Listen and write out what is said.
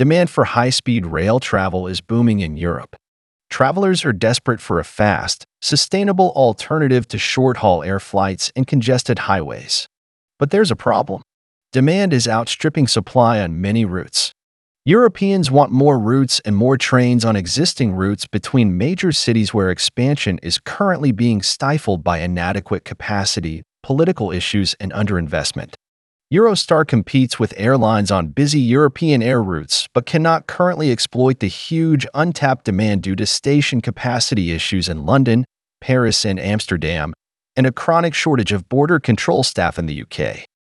demand for high-speed rail travel is booming in Europe. Travelers are desperate for a fast, sustainable alternative to short-haul air flights and congested highways. But there's a problem. Demand is outstripping supply on many routes. Europeans want more routes and more trains on existing routes between major cities where expansion is currently being stifled by inadequate capacity, political issues, and underinvestment. Eurostar competes with airlines on busy European air routes but cannot currently exploit the huge untapped demand due to station capacity issues in London, Paris, and Amsterdam, and a chronic shortage of border control staff in the UK.